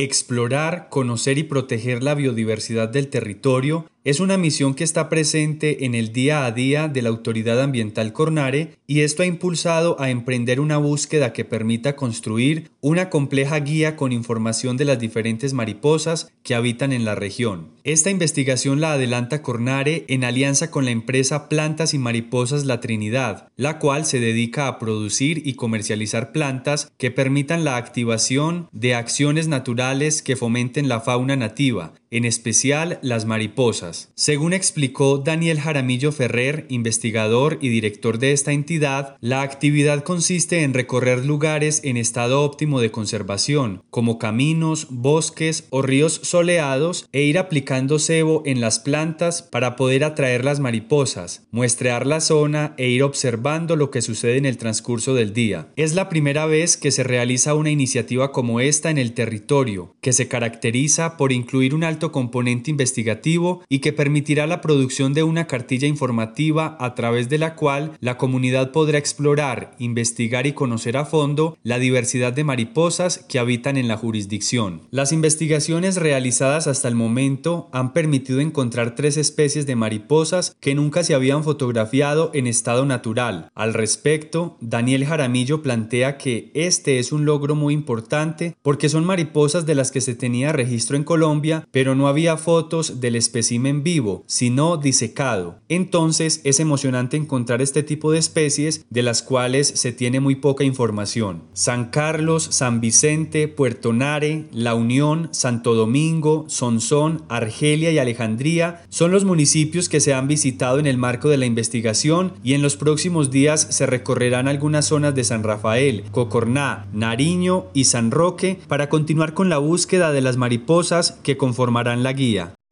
Explorar, conocer y proteger la biodiversidad del territorio es una misión que está presente en el día a día de la Autoridad Ambiental Cornare y esto ha impulsado a emprender una búsqueda que permita construir una compleja guía con información de las diferentes mariposas que habitan en la región. Esta investigación la adelanta Cornare en alianza con la empresa Plantas y Mariposas La Trinidad, la cual se dedica a producir y comercializar plantas que permitan la activación de acciones naturales que fomenten la fauna nativa, en especial las mariposas. Según explicó Daniel Jaramillo Ferrer, investigador y director de esta entidad, la actividad consiste en recorrer lugares en estado óptimo de conservación, como caminos, bosques o ríos soleados, e ir aplicando cebo en las plantas para poder atraer las mariposas, muestrear la zona e ir observando lo que sucede en el transcurso del día. Es la primera vez que se realiza una iniciativa como esta en el territorio, que se caracteriza por incluir un componente investigativo y que permitirá la producción de una cartilla informativa a través de la cual la comunidad podrá explorar, investigar y conocer a fondo la diversidad de mariposas que habitan en la jurisdicción. Las investigaciones realizadas hasta el momento han permitido encontrar tres especies de mariposas que nunca se habían fotografiado en estado natural. Al respecto, Daniel Jaramillo plantea que este es un logro muy importante porque son mariposas de las que se tenía registro en Colombia, pero pero no había fotos del espécimen vivo, sino disecado. Entonces es emocionante encontrar este tipo de especies de las cuales se tiene muy poca información. San Carlos, San Vicente, Puerto Nare, La Unión, Santo Domingo, Sonsón, Argelia y Alejandría son los municipios que se han visitado en el marco de la investigación y en los próximos días se recorrerán algunas zonas de San Rafael, Cocorná, Nariño y San Roque para continuar con la búsqueda de las mariposas que conforman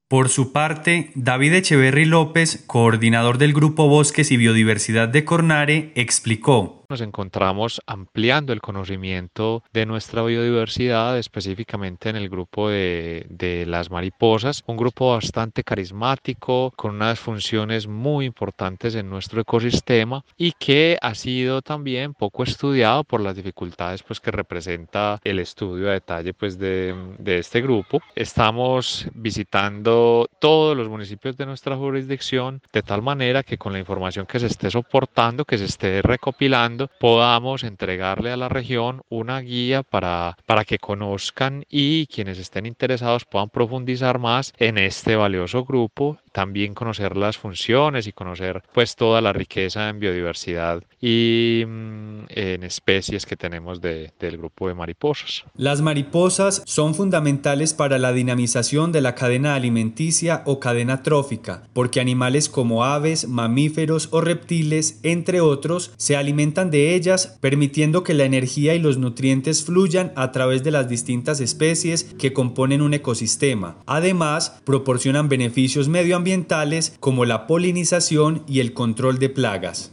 Por su parte, David Echeverry López, coordinador del Grupo Bosques y Biodiversidad de Cornare, explicó nos encontramos ampliando el conocimiento de nuestra biodiversidad, específicamente en el grupo de, de, las mariposas, un grupo bastante carismático, con unas funciones muy importantes en nuestro ecosistema y que ha sido también poco estudiado por las dificultades pues, que representa el estudio a detalle pues, de, de este grupo. Estamos visitando todos los municipios de nuestra jurisdicción de tal manera que con la información que se esté soportando, que se esté recopilando, podamos entregarle a la región una guía para, para que conozcan y quienes estén interesados puedan profundizar más en este valioso grupo también conocer las funciones y conocer pues toda la riqueza en biodiversidad y mm, en especies que tenemos del grupo de mariposas. Las mariposas son fundamentales para la dinamización de la cadena alimenticia o cadena trófica, porque animales como aves, mamíferos o reptiles, entre otros, se de ellas, permitiendo que la energía y los nutrientes fluyan a través de las distintas especies que componen un ecosistema. Además, proporcionan beneficios medioambientales como la polinización y el control de plagas.